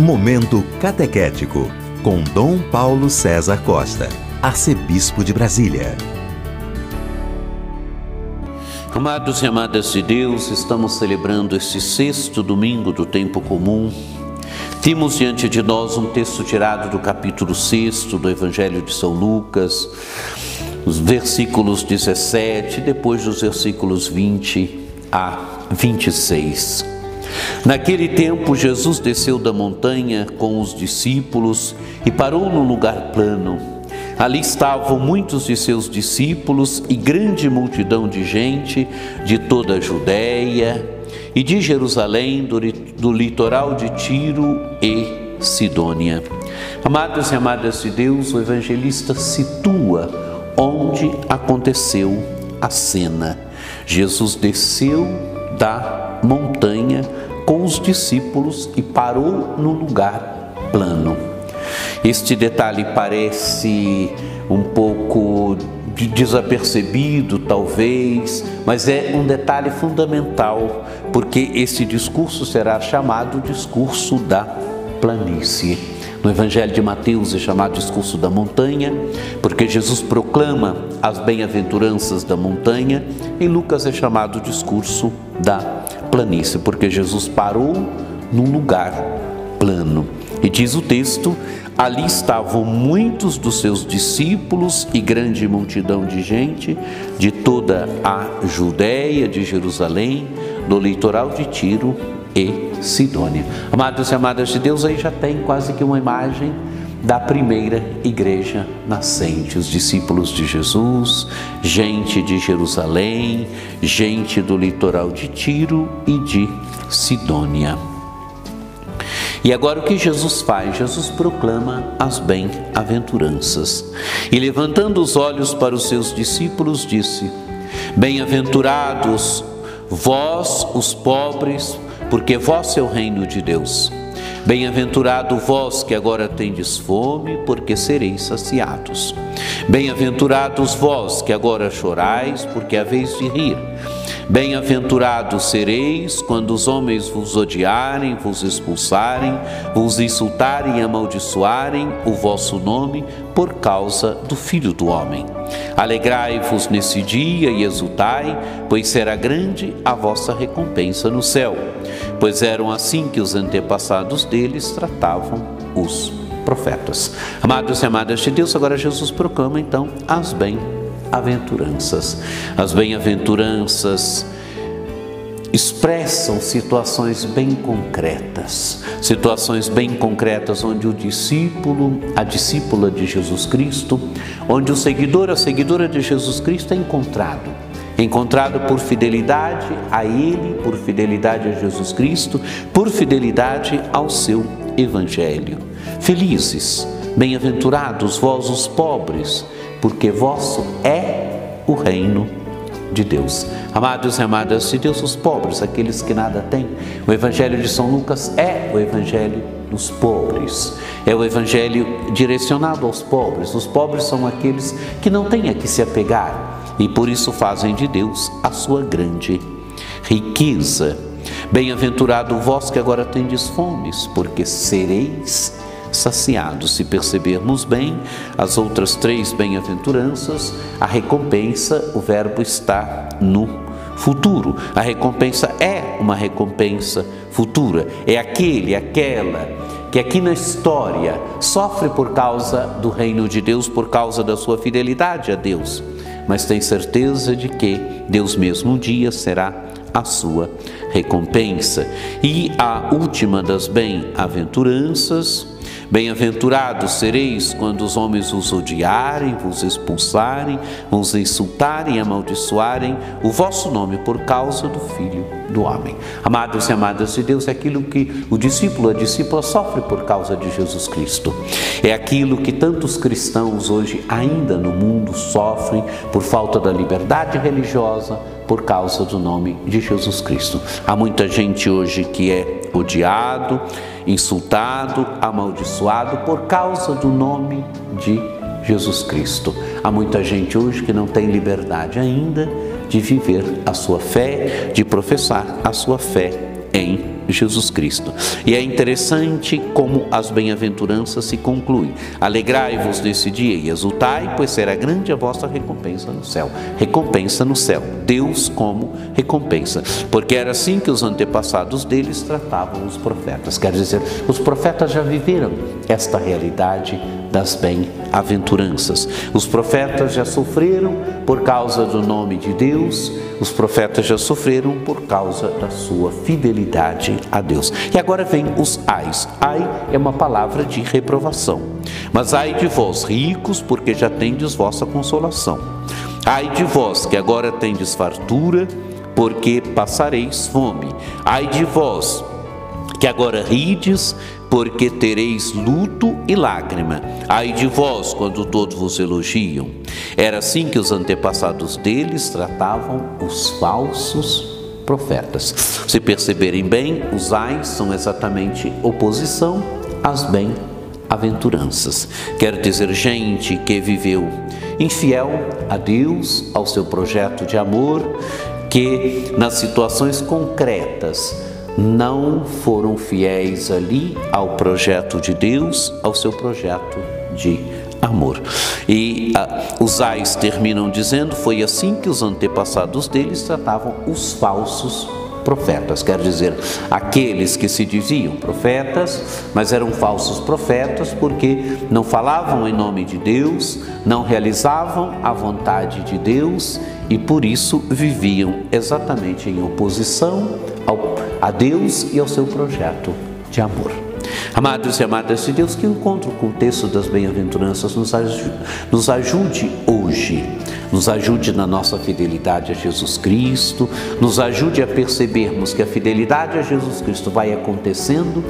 Momento Catequético, com Dom Paulo César Costa, Arcebispo de Brasília. Amados e amadas de Deus, estamos celebrando este sexto domingo do tempo comum. Temos diante de nós um texto tirado do capítulo 6 do Evangelho de São Lucas, os versículos 17, depois dos versículos 20 a 26. Naquele tempo, Jesus desceu da montanha com os discípulos e parou num lugar plano. Ali estavam muitos de seus discípulos e grande multidão de gente de toda a Judéia e de Jerusalém, do, do litoral de Tiro e Sidônia. Amados e amadas de Deus, o evangelista situa onde aconteceu a cena. Jesus desceu da montanha com os discípulos e parou no lugar plano. Este detalhe parece um pouco desapercebido, talvez, mas é um detalhe fundamental, porque esse discurso será chamado discurso da planície. No Evangelho de Mateus é chamado discurso da montanha, porque Jesus proclama as bem-aventuranças da montanha. Em Lucas é chamado discurso da planície, porque Jesus parou num lugar plano. E diz o texto: ali estavam muitos dos seus discípulos e grande multidão de gente de toda a Judéia, de Jerusalém, do litoral de Tiro e Sidônia. Amados e amadas de Deus, aí já tem quase que uma imagem da primeira igreja nascente, os discípulos de Jesus, gente de Jerusalém, gente do litoral de Tiro e de Sidônia. E agora o que Jesus faz? Jesus proclama as bem-aventuranças. E levantando os olhos para os seus discípulos, disse: Bem-aventurados vós, os pobres, porque vós é o reino de Deus. Bem-aventurado vós que agora tendes fome, porque sereis saciados. Bem-aventurados vós que agora chorais, porque haveis de rir. Bem-aventurados sereis quando os homens vos odiarem, vos expulsarem, vos insultarem e amaldiçoarem o vosso nome por causa do Filho do Homem. Alegrai-vos nesse dia e exultai, pois será grande a vossa recompensa no céu, pois eram assim que os antepassados deles tratavam os profetas. Amados e amadas de Deus, agora Jesus proclama então as bem aventuranças. As bem-aventuranças expressam situações bem concretas, situações bem concretas onde o discípulo, a discípula de Jesus Cristo, onde o seguidor, a seguidora de Jesus Cristo é encontrado. Encontrado por fidelidade a Ele, por fidelidade a Jesus Cristo, por fidelidade ao seu Evangelho. Felizes, bem-aventurados vós os pobres, porque vosso é o reino de Deus. Amados e amadas de Deus, os pobres, aqueles que nada têm. O Evangelho de São Lucas é o Evangelho dos pobres. É o Evangelho direcionado aos pobres. Os pobres são aqueles que não têm a que se apegar e por isso fazem de Deus a sua grande riqueza. Bem-aventurado vós que agora tendes fomes, porque sereis saciados. Se percebermos bem as outras três bem-aventuranças, a recompensa, o verbo está no futuro. A recompensa é uma recompensa futura. É aquele, aquela que aqui na história sofre por causa do reino de Deus, por causa da sua fidelidade a Deus, mas tem certeza de que Deus mesmo um dia será a sua recompensa. E a última das bem-aventuranças, Bem-aventurados sereis quando os homens os odiarem, vos expulsarem, vos insultarem e amaldiçoarem o vosso nome por causa do Filho do Homem. Amados e amadas de Deus, é aquilo que o discípulo, a discípula sofre por causa de Jesus Cristo. É aquilo que tantos cristãos hoje ainda no mundo sofrem por falta da liberdade religiosa, por causa do nome de Jesus Cristo. Há muita gente hoje que é odiado, insultado, amaldiçoado por causa do nome de Jesus Cristo. Há muita gente hoje que não tem liberdade ainda de viver a sua fé, de professar a sua fé em Jesus Cristo. E é interessante como as bem-aventuranças se concluem. Alegrai-vos nesse dia e exultai, pois será grande a vossa recompensa no céu. Recompensa no céu. Deus como recompensa. Porque era assim que os antepassados deles tratavam os profetas. Quer dizer, os profetas já viveram esta realidade das bem-aventuranças. Os profetas já sofreram por causa do nome de Deus, os profetas já sofreram por causa da sua fidelidade a Deus. E agora vem os ais. Ai é uma palavra de reprovação. Mas ai de vós, ricos, porque já tendes vossa consolação. Ai de vós, que agora tendes fartura, porque passareis fome. Ai de vós, que agora rides, porque tereis luto e lágrima. Ai de vós, quando todos vos elogiam. Era assim que os antepassados deles tratavam os falsos profetas. Se perceberem bem, os ais são exatamente oposição às bem-aventuranças. Quer dizer, gente que viveu infiel a Deus, ao seu projeto de amor, que nas situações concretas não foram fiéis ali ao projeto de Deus, ao seu projeto de amor. E ah, os ais terminam dizendo: foi assim que os antepassados deles tratavam os falsos profetas, quer dizer, aqueles que se diziam profetas, mas eram falsos profetas porque não falavam em nome de Deus, não realizavam a vontade de Deus e por isso viviam exatamente em oposição ao, a Deus e ao seu projeto de amor. Amados e amadas de Deus, que o encontro com o texto das bem-aventuranças nos, ajude, nos ajude hoje, nos ajude na nossa fidelidade a Jesus Cristo, nos ajude a percebermos que a fidelidade a Jesus Cristo vai acontecendo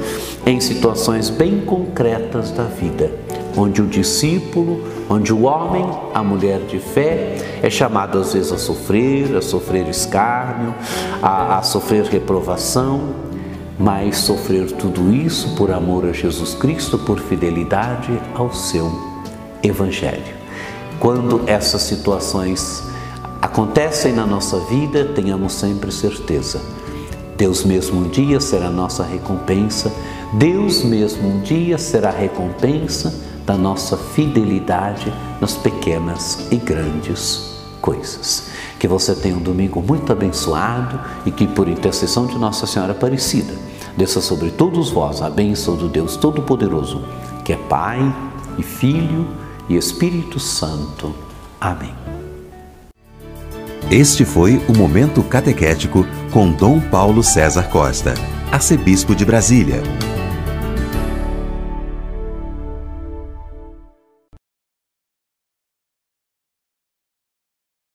em situações bem concretas da vida, onde o discípulo, onde o homem, a mulher de fé, é chamado às vezes a sofrer, a sofrer escárnio, a, a sofrer reprovação, mas sofrer tudo isso por amor a Jesus Cristo, por fidelidade ao seu Evangelho. Quando essas situações acontecem na nossa vida, tenhamos sempre certeza. Deus mesmo um dia será nossa recompensa, Deus mesmo um dia será a recompensa da nossa fidelidade nas pequenas e grandes coisas. Que você tenha um domingo muito abençoado e que, por intercessão de Nossa Senhora Aparecida, desça sobre todos vós a bênção do Deus Todo-Poderoso, que é Pai e Filho e Espírito Santo. Amém. Este foi o Momento Catequético com Dom Paulo César Costa, arcebispo de Brasília.